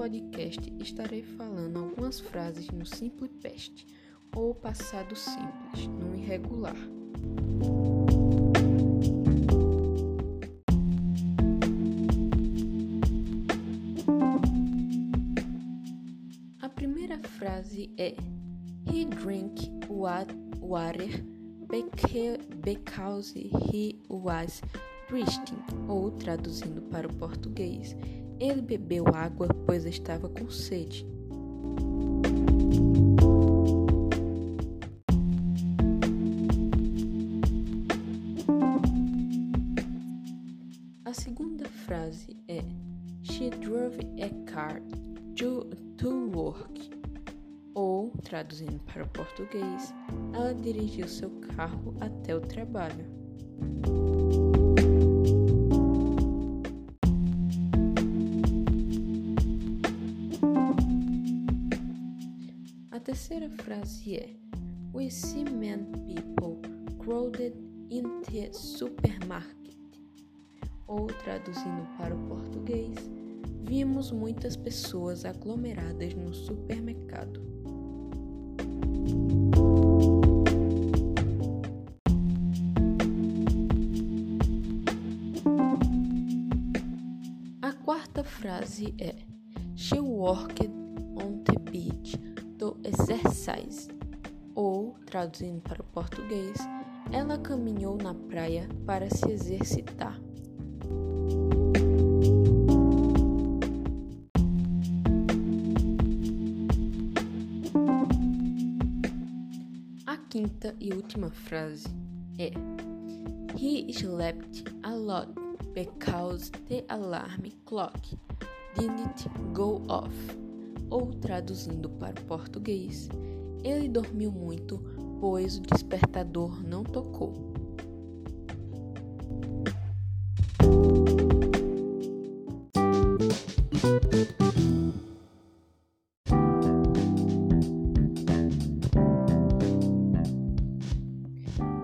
podcast estarei falando algumas frases no Simplipest ou passado simples, no irregular. A primeira frase é He drank water because he was thirsty, ou traduzindo para o português, ele bebeu água pois estava com sede. A segunda frase é She drove a car to, to work. Ou, traduzindo para o português, ela dirigiu seu carro até o trabalho. A terceira frase é We see many people crowded in the supermarket ou traduzindo para o português, vimos muitas pessoas aglomeradas no supermercado. A quarta frase é She worked to exercise, ou traduzindo para o português, ela caminhou na praia para se exercitar. A quinta e última frase é He slept a lot because the alarm clock didn't go off. Ou traduzindo para o português, ele dormiu muito, pois o despertador não tocou.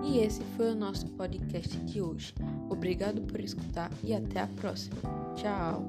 E esse foi o nosso podcast de hoje. Obrigado por escutar e até a próxima. Tchau!